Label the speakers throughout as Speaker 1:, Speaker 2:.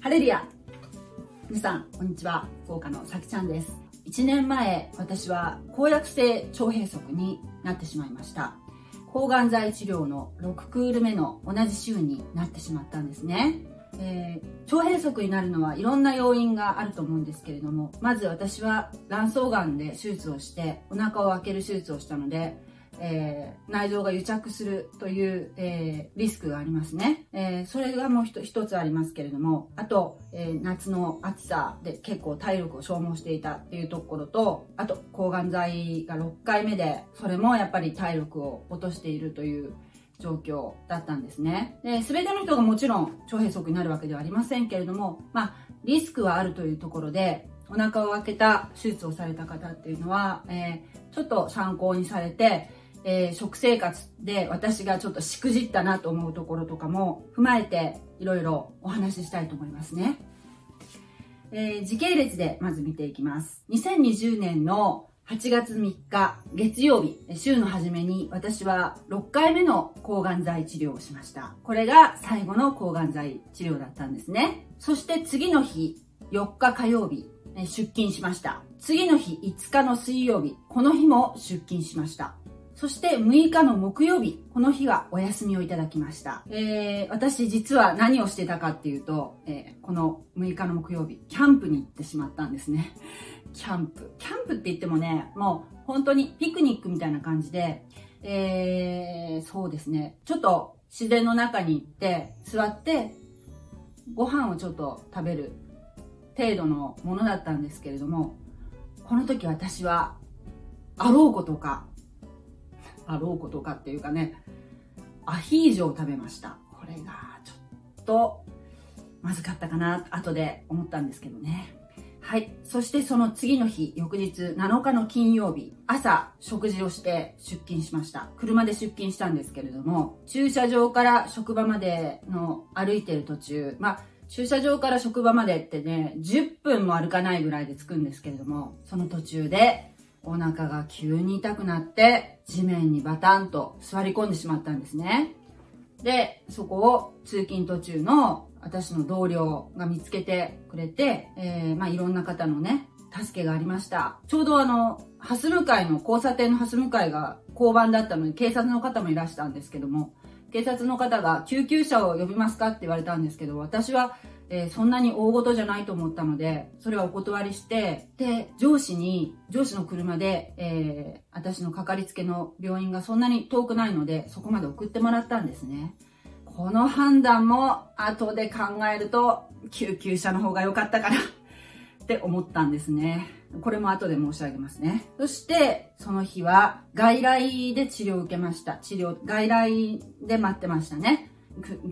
Speaker 1: ハレリア皆さん、こんにちは。福岡のさきちゃんです。1年前、私は公約性腸閉塞になってしまいました。抗がん剤治療の6クール目の同じ週になってしまったんですね。えー、腸閉塞になるのはいろんな要因があると思うんですけれども、まず私は卵巣がんで手術をして、お腹を開ける手術をしたので、えー、内臓が癒着するという、えー、リスクがありますね。えー、それがもう一つありますけれども、あと、え夏の暑さで結構体力を消耗していたっていうところと、あと、抗がん剤が6回目で、それもやっぱり体力を落としているという状況だったんですね。で、全ての人がもちろん腸閉塞になるわけではありませんけれども、まあ、リスクはあるというところで、お腹を開けた手術をされた方っていうのは、えー、ちょっと参考にされて、えー、食生活で私がちょっとしくじったなと思うところとかも踏まえていろいろお話ししたいと思いますね。えー、時系列でまず見ていきます。2020年の8月3日月曜日、週の初めに私は6回目の抗がん剤治療をしました。これが最後の抗がん剤治療だったんですね。そして次の日、4日火曜日、出勤しました。次の日5日の水曜日、この日も出勤しました。そして6日の木曜日、この日はお休みをいただきました。えー、私実は何をしてたかっていうと、えー、この6日の木曜日、キャンプに行ってしまったんですね。キャンプ。キャンプって言ってもね、もう本当にピクニックみたいな感じで、えー、そうですね、ちょっと自然の中に行って座ってご飯をちょっと食べる程度のものだったんですけれども、この時私はあろうことかあろうことかっていうかね、アヒージョを食べました。これがちょっとまずかったかな、後で思ったんですけどね。はい。そしてその次の日、翌日7日の金曜日、朝食事をして出勤しました。車で出勤したんですけれども、駐車場から職場までの歩いてる途中、まあ、駐車場から職場までってね、10分も歩かないぐらいで着くんですけれども、その途中でお腹が急に痛くなって地面にバタンと座り込んでしまったんですね。で、そこを通勤途中の私の同僚が見つけてくれて、えー、まあいろんな方のね、助けがありました。ちょうどあの、ハス向かいの交差点のハス向かいが交番だったので警察の方もいらしたんですけども、警察の方が救急車を呼びますかって言われたんですけど、私はえ、そんなに大事じゃないと思ったので、それはお断りして、で、上司に、上司の車で、えー、私のかかりつけの病院がそんなに遠くないので、そこまで送ってもらったんですね。この判断も後で考えると、救急車の方が良かったかなって思ったんですね。これも後で申し上げますね。そして、その日は外来で治療を受けました。治療、外来で待ってましたね。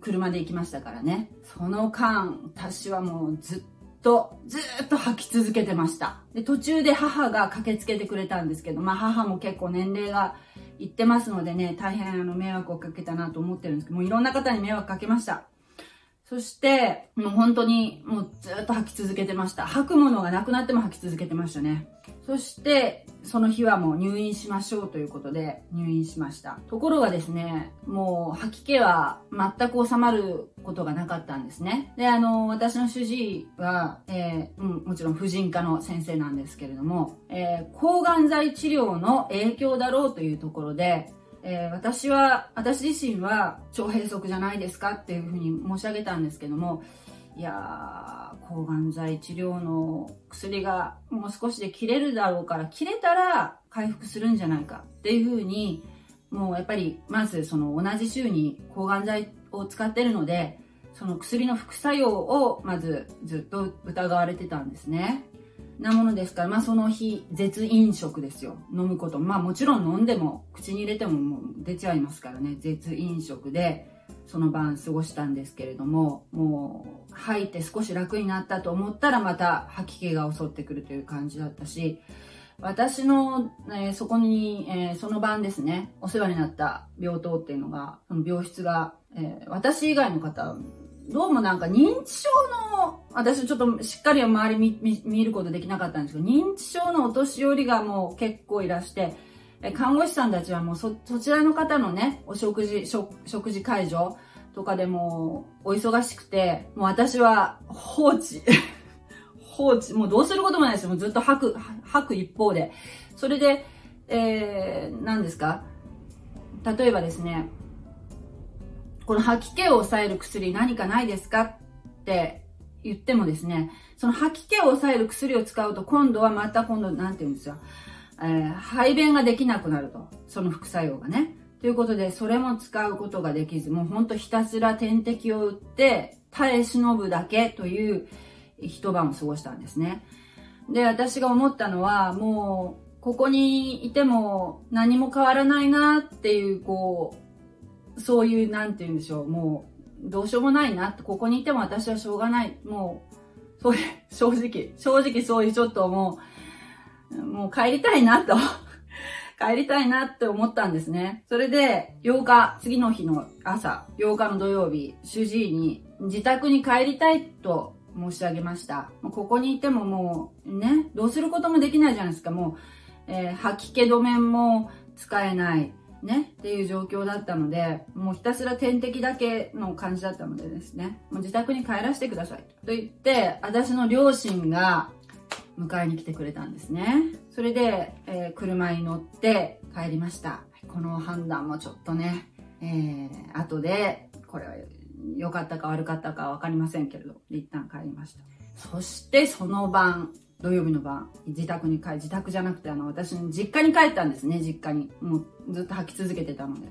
Speaker 1: 車で行きましたからね。その間、私はもうずっと、ずっと吐き続けてました。で、途中で母が駆けつけてくれたんですけど、まあ母も結構年齢がいってますのでね、大変あの迷惑をかけたなと思ってるんですけど、もういろんな方に迷惑かけました。そして、もう本当にもうずっと吐き続けてました。吐くものがなくなっても吐き続けてましたね。そして、その日はもう入院しましょうということで入院しました。ところがですね、もう吐き気は全く収まることがなかったんですね。で、あの、私の主治医は、えー、うん、もちろん婦人科の先生なんですけれども、えー、抗がん剤治療の影響だろうというところで、えー、私は、私自身は腸閉塞じゃないですかっていうふうに申し上げたんですけども、いやー、抗がん剤治療の薬がもう少しで切れるだろうから、切れたら回復するんじゃないかっていうふうに、もうやっぱり、まずその同じ週に抗がん剤を使ってるので、その薬の副作用をまずずっと疑われてたんですね。なものですから、まあその日、絶飲食ですよ。飲むこと。まあもちろん飲んでも、口に入れてももう出ちゃいますからね。絶飲食で、その晩過ごしたんですけれども、もう吐いて少し楽になったと思ったらまた吐き気が襲ってくるという感じだったし、私の、え、そこに、えー、その晩ですね、お世話になった病棟っていうのが、その病室が、えー、私以外の方どうもなんか認知症の、私ちょっとしっかり周り見見ることできなかったんですけど、認知症のお年寄りがもう結構いらして、看護師さんたちはもうそ、そちらの方のね、お食事、食食事介助とかでもお忙しくて、もう私は放置。放置。もうどうすることもないですよ。もうずっと吐く、吐く一方で。それで、えー、何ですか？例えばですね、この吐き気を抑える薬何かないですか？って言ってもですね、その吐き気を抑える薬を使うと今度はまた今度、なんて言うんですよ。えー、排便ができなくなると。その副作用がね。ということで、それも使うことができず、もうほんとひたすら点滴を打って、耐え忍ぶだけという一晩を過ごしたんですね。で、私が思ったのは、もう、ここにいても何も変わらないなっていう、こう、そういう、なんて言うんでしょう、もう、どうしようもないなって、ここにいても私はしょうがない。もう、そういう、正直、正直そういうちょっともう、もう帰りたいなと 帰りたいなって思ったんですね。それで、8日、次の日の朝、8日の土曜日、主治医に自宅に帰りたいと申し上げました。ここにいてももう、ね、どうすることもできないじゃないですか。もう、えー、吐き気止めも使えない。ね、っていう状況だったので、もうひたすら点滴だけの感じだったのでですね、もう自宅に帰らせてくださいと言って、私の両親が迎えに来てくれたんですね。それで、えー、車に乗って帰りました。この判断もちょっとね、えー、後で、これは良かったか悪かったかわかりませんけれど、一旦帰りました。そしてその晩、土曜日の晩、自宅に帰、自宅じゃなくてあの、私実家に帰ったんですね、実家に。もうずっと吐き続けてたので。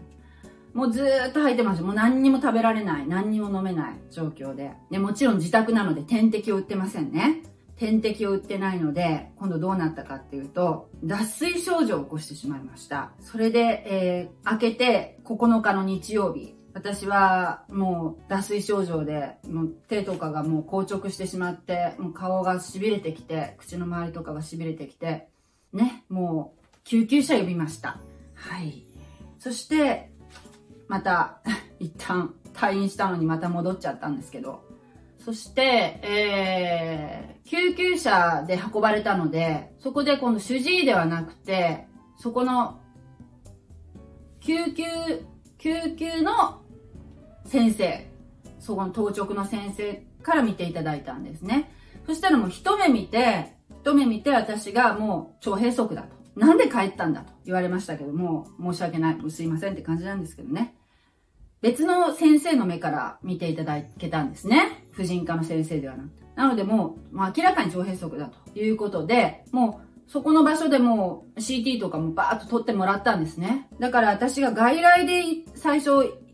Speaker 1: もうずっと吐いてました。もう何にも食べられない、何にも飲めない状況で。で、もちろん自宅なので点滴を打ってませんね。点滴を打ってないので、今度どうなったかっていうと、脱水症状を起こしてしまいました。それで、えー、明けて9日の日曜日、私はもう脱水症状で、もう手とかがもう硬直してしまって、もう顔が痺れてきて、口の周りとかが痺れてきて、ね、もう救急車呼びました。はい。そして、また、一旦退院したのにまた戻っちゃったんですけど、そして、えー、救急車で運ばれたので、そこで今度主治医ではなくて、そこの、救急、救急の先生、そこの当直の先生から見ていただいたんですね。そしたらもう一目見て、一目見て私がもう腸閉塞だと。なんで帰ったんだと言われましたけども、申し訳ない。すいませんって感じなんですけどね。別の先生の目から見ていただけたんですね。婦人科の先生ではなくて。なのでもう、もう明らかに腸閉塞だということで、もうそこの場所でもう CT とかもバーッと取ってもらったんですね。だから私が外来で最初、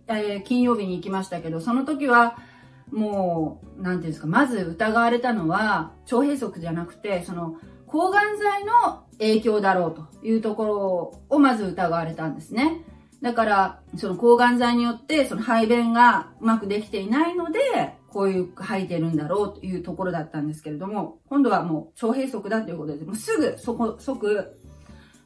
Speaker 1: えー、金曜日に行きましたけど、その時はもう、なんていうんですか、まず疑われたのは腸閉塞じゃなくて、その抗がん剤の影響だろうというところをまず疑われたんですね。だから、その抗がん剤によって、その排便がうまくできていないので、こういう吐いてるんだろうというところだったんですけれども、今度はもう腸閉塞だということで、もうすぐそこ、即、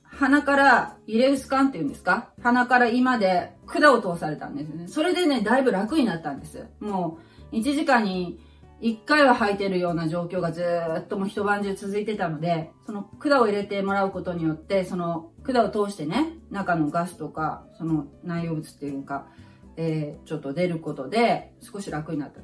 Speaker 1: 鼻からイレウス管っていうんですか？鼻から胃まで管を通されたんですね。それでね、だいぶ楽になったんです。もう、1時間に1回は吐いてるような状況がずっともう一晩中続いてたので、その管を入れてもらうことによって、その管を通してね、中のガスとか、その内容物っていうか、えー、ちょっと出ることで少し楽になった。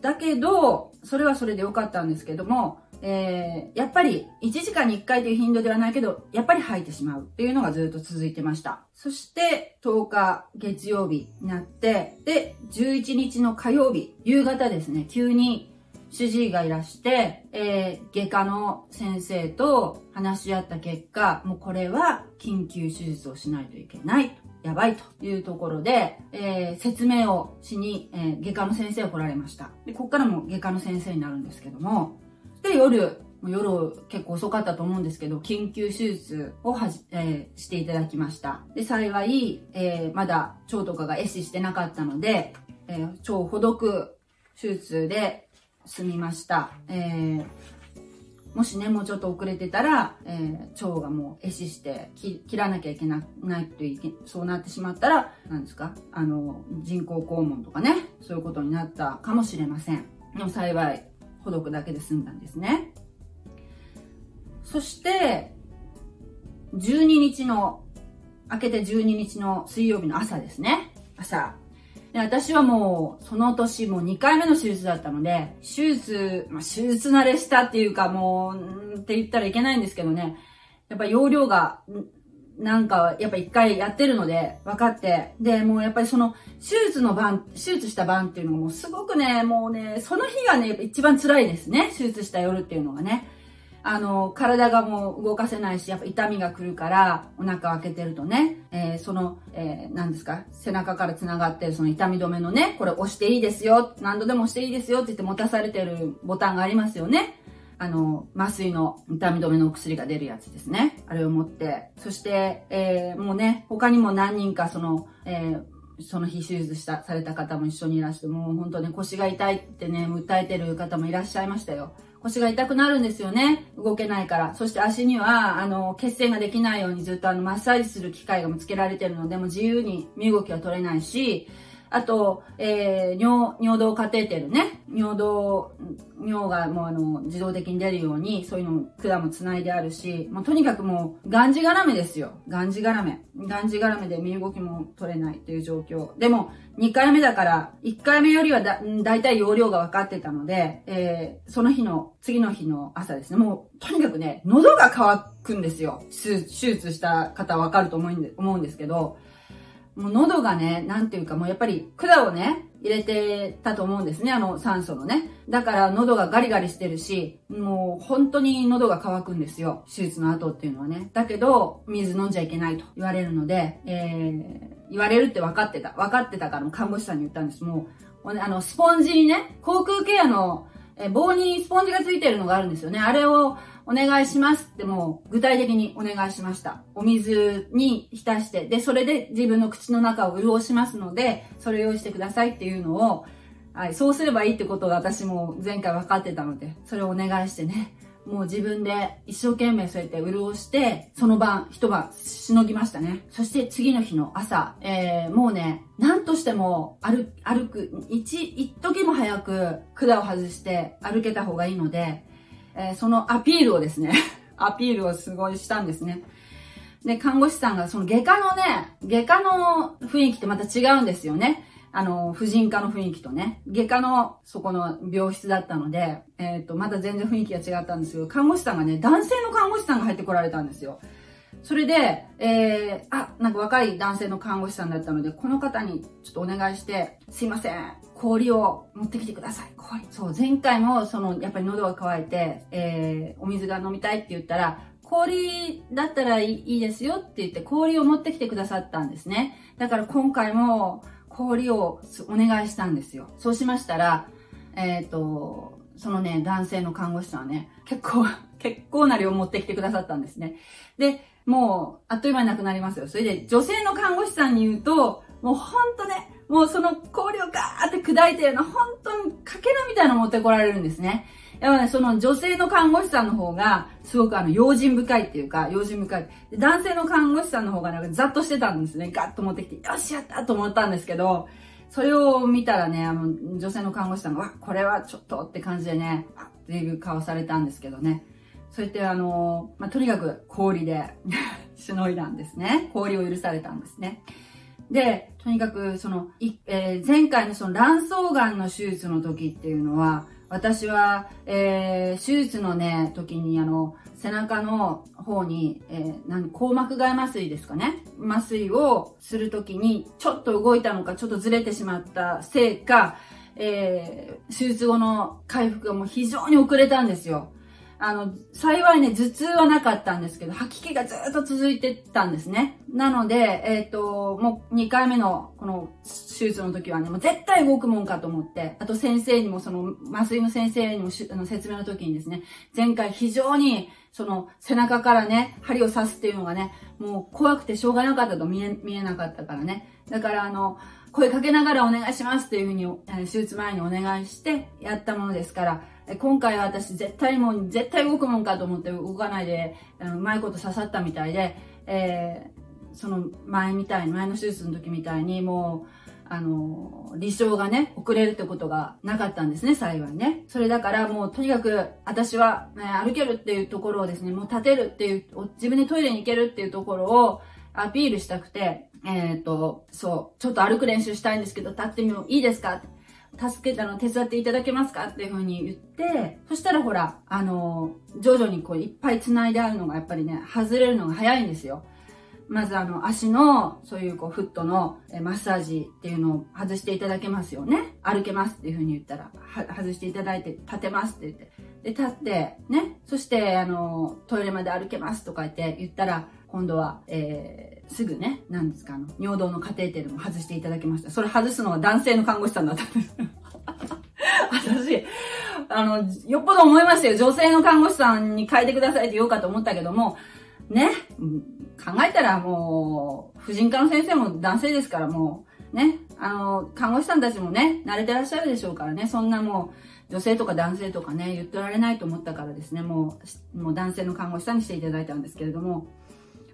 Speaker 1: だけど、それはそれで良かったんですけども、えー、やっぱり1時間に1回という頻度ではないけど、やっぱり吐いてしまうっていうのがずっと続いてました。そして10日月曜日になって、で、11日の火曜日、夕方ですね、急に主治医がいらして、えー、外科の先生と話し合った結果、もうこれは緊急手術をしないといけない。やばいというところで、えー、説明をしに、えー、外科の先生が来られました。で、こっからも外科の先生になるんですけども、で、夜、夜結構遅かったと思うんですけど、緊急手術をはじ、えー、していただきました。で、幸い、えー、まだ腸とかが壊死してなかったので、えー、腸をほどく手術で済みました。えー、もしね、もうちょっと遅れてたら、えー、腸がもう壊死して切らなきゃいけないといけ、そうなってしまったら、何ですか？あの、人工肛門とかね、そういうことになったかもしれません。でも幸い、ほどくだけで済んだんですね。そして、12日の明けて12日の水曜日の朝ですね。朝。で私はもう、その年もう2回目の手術だったので、手術、まあ、手術慣れしたっていうかもう、って言ったらいけないんですけどね、やっぱ容量が、なんか、やっぱ一回やってるので、分かって。で、もうやっぱりその、手術の晩、手術した晩っていうのもすごくね、もうね、その日がね、一番辛いですね。手術した夜っていうのがね。あの、体がもう動かせないし、やっぱ痛みが来るから、お腹開けてるとね、えー、その、えー、何ですか、背中から繋がってるその痛み止めのね、これ押していいですよ、何度でも押していいですよって言って持たされてるボタンがありますよね。あの、麻酔の痛み止めのお薬が出るやつですね。あれを持って、そして、えー、もうね、他にも何人かその、えー、その日手術した、された方も一緒にいらして、もう本当ね、腰が痛いってね、訴えてる方もいらっしゃいましたよ。腰が痛くなるんですよね。動けないから。そして足には、あの、血栓ができないようにずっとあの、マッサージする機械がもつけられてるので、も自由に身動きは取れないし、あと、えー、尿、尿道カテーテルね。尿道、尿がもうあの、自動的に出るように、そういうの管も繋いであるし、もうとにかくもう、がんじがらめですよ。がんじがらめ。がんじがらめで身動きも取れないという状況。でも、2回目だから、1回目よりはだ、だいたい容量が分かってたので、えー、その日の、次の日の朝ですね。もう、とにかくね、喉が渇くんですよ。手術した方は分かると思うんですけど、もう喉がね、なんていうかもうやっぱり管をね、入れてたと思うんですね、あの酸素のね。だから喉がガリガリしてるし、もう本当に喉が渇くんですよ。手術の後っていうのはね。だけど、水飲んじゃいけないと言われるので、えー、言われるって分かってた。分かってたから看護師さんに言ったんです。もう、あの、スポンジにね、口腔ケアの棒にスポンジがついてるのがあるんですよね。あれをお願いしますってもう具体的にお願いしました。お水に浸して、で、それで自分の口の中を潤しますので、それ用意してくださいっていうのを、はい、そうすればいいってことが私も前回分かってたので、それをお願いしてね、もう自分で一生懸命そうやって潤して、その晩、一晩しのぎましたね。そして次の日の朝、えー、もうね、何としても歩、歩く、一、一時も早く管を外して歩けた方がいいので、えー、そのアピールをですね、アピールをすごいしたんですね。で、看護師さんがその外科のね、外科の雰囲気ってまた違うんですよね。あの、婦人科の雰囲気とね、外科のそこの病室だったので、えっ、ー、と、また全然雰囲気が違ったんですけど、看護師さんがね、男性の看護師さんが入ってこられたんですよ。それで、えー、あ、なんか若い男性の看護師さんだったので、この方にちょっとお願いして、すいません、氷を持ってきてください。氷。そう、前回もその、やっぱり喉が渇いて、えー、お水が飲みたいって言ったら、氷だったらいいですよって言って氷を持ってきてくださったんですね。だから今回も氷をお願いしたんですよ。そうしましたら、えっ、ー、と、そのね、男性の看護師さんはね、結構、結構な量持ってきてくださったんですね。で、もう、あっという間になくなりますよ。それで、女性の看護師さんに言うと、もうほんとね、もうその氷をガーって砕いてるの、本当にかけらみたいなの持ってこられるんですね。やっぱね、その女性の看護師さんの方が、すごくあの、用心深いっていうか、用心深い。男性の看護師さんの方がなんかざっとしてたんですね。ガッと持ってきて、よし、やったと思ったんですけど、それを見たらね、あの、女性の看護師さんが、わ、これはちょっとって感じでね、あっていう顔されたんですけどね。そうやってあの、まあ、とにかく氷で しのいだんですね。氷を許されたんですね。で、とにかく、その、いえー、前回のその卵巣がんの手術の時っていうのは、私は、えー、手術のね、時にあの、背中の方に、えー、なん硬膜外麻酔ですかね。麻酔をする時に、ちょっと動いたのか、ちょっとずれてしまったせいか、えー、手術後の回復がもう非常に遅れたんですよ。あの、幸いね、頭痛はなかったんですけど、吐き気がずっと続いてたんですね。なので、えっ、ー、と、もう2回目のこの手術の時はね、もう絶対動くもんかと思って、あと先生にもその麻酔の先生にもあの説明の時にですね、前回非常にその背中からね、針を刺すっていうのがね、もう怖くてしょうがなかったと見え、見えなかったからね。だからあの、声かけながらお願いしますっていうふうに、手術前にお願いしてやったものですから、今回は私絶対もう、絶対動くもんかと思って動かないで、うまいこと刺さったみたいで、えー、その前みたいに、前の手術の時みたいにもう、あの、離床がね、遅れるってことがなかったんですね、幸いね。それだからもうとにかく私は、ね、歩けるっていうところをですね、もう立てるっていう、自分でトイレに行けるっていうところを、アピールしたくて、えっ、ー、と、そう、ちょっと歩く練習したいんですけど、立ってみもいいですか？助けたの手伝っていただけますかっていう風に言って、そしたらほら、あの、徐々にこういっぱい繋いであるのがやっぱりね、外れるのが早いんですよ。まずあの、足の、そういうこう、フットのマッサージっていうのを外していただけますよね。歩けますっていう風に言ったら、外していただいて、立てますって言って。で、立って、ね。そして、あの、トイレまで歩けますとか言って言ったら、今度は、えー、すぐね、何ですか、あの、尿道のカテーテルも外していただきました。それ外すのは男性の看護師さんだったんです。私、あの、よっぽど思いましたよ。女性の看護師さんに変えてくださいって言おうかと思ったけども、ね、考えたらもう、婦人科の先生も男性ですからもう、ね、あの、看護師さんたちもね、慣れてらっしゃるでしょうからね、そんなもう、女性とか男性とかね、言ってられないと思ったからですね、もう、もう男性の看護師さんにしていただいたんですけれども、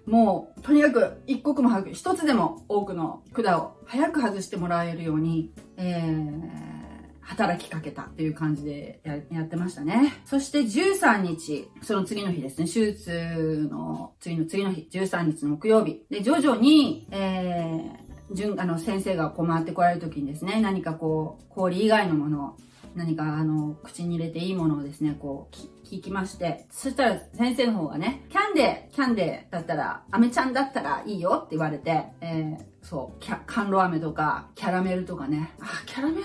Speaker 1: もう、とにかく一刻も早く、一つでも多くの管を早く外してもらえるように、えー、働きかけたっていう感じでややってましたね。そして13日、その次の日ですね、手術の次の次の日、13日の木曜日。で、徐々に、えー、順、あの、先生がこう回ってこられる時にですね、何かこう、氷以外のものを、何かあの、口に入れていいものをですね、こう、聞きまして、そしたら先生の方がね、キャンデー、キャンデーだったら、アメちゃんだったらいいよって言われて、えー、そう、キャ、甘露飴とか、キャラメルとかね、あ、キャラメル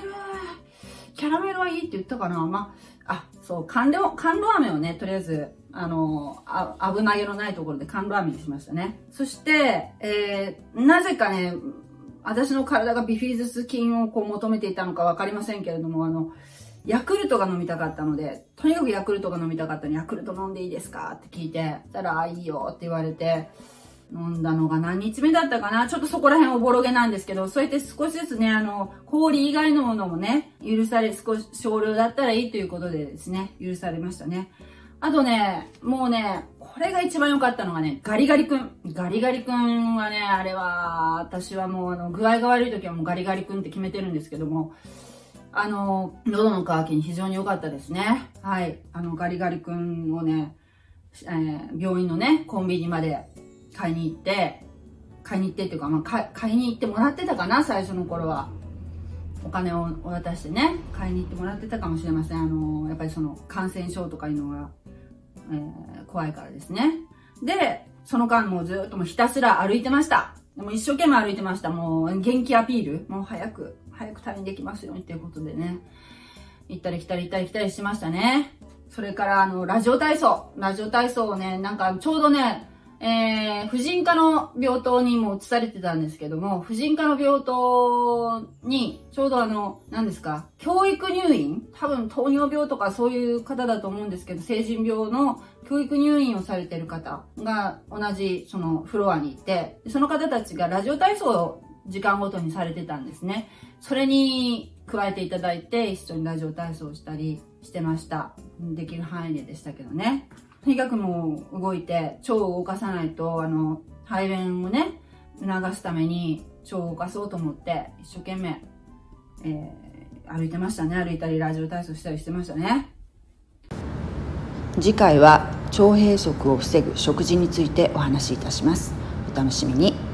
Speaker 1: キャラメルはいいって言ったかな。まあ、あ、そう、甘露、甘露飴をね、とりあえず、あの、あ危なげのないところで甘露飴にしましたね。そして、えー、なぜかね、私の体がビフィズス菌をこう求めていたのかわかりませんけれども、あの、ヤクルトが飲みたかったので、とにかくヤクルトが飲みたかったのに、ヤクルト飲んでいいですかって聞いて、そしたら、あ、いいよって言われて、飲んだのが何日目だったかなちょっとそこら辺おぼろげなんですけど、そうやって少しずつね、あの、氷以外のものもね、許され、少し少量だったらいいということでですね、許されましたね。あとね、もうね、これが一番良かったのがね、ガリガリ君。ガリガリ君はね、あれは、私はもうあの、具合が悪い時はもうガリガリ君って決めてるんですけども、あの、喉の渇きに非常に良かったですね。はい。あの、ガリガリ君をね、えー、病院のね、コンビニまで買いに行って、買いに行ってっていうか、まあ、買いに行ってもらってたかな、最初の頃は。お金を渡してね、買いに行ってもらってたかもしれません。あの、やっぱりその感染症とかいうのが、えー、怖いからですね。で、その間もずっともひたすら歩いてました。でも一生懸命歩いてました。もう元気アピール。もう早く、早く退院できますようにっていうことでね。行ったり来たり行ったり来たりしましたね。それからあの、ラジオ体操。ラジオ体操をね、なんかちょうどね、えー、婦人科の病棟にも移されてたんですけども、婦人科の病棟に、ちょうどあの、何ですか、教育入院多分糖尿病とかそういう方だと思うんですけど、成人病の教育入院をされてる方が同じそのフロアにいて、その方たちがラジオ体操時間ごとにされてたんですね。それに加えていただいて、一緒にラジオ体操をしたりしてました。できる範囲ででしたけどね。とにかくもう動いて、腸を動かさないと、あの、排便をね、促すために腸を動かそうと思って、一生懸命、えー、歩いてましたね。歩いたり、ラジオ体操したりしてましたね。
Speaker 2: 次回は腸閉塞を防ぐ食事についてお話しいたします。お楽しみに。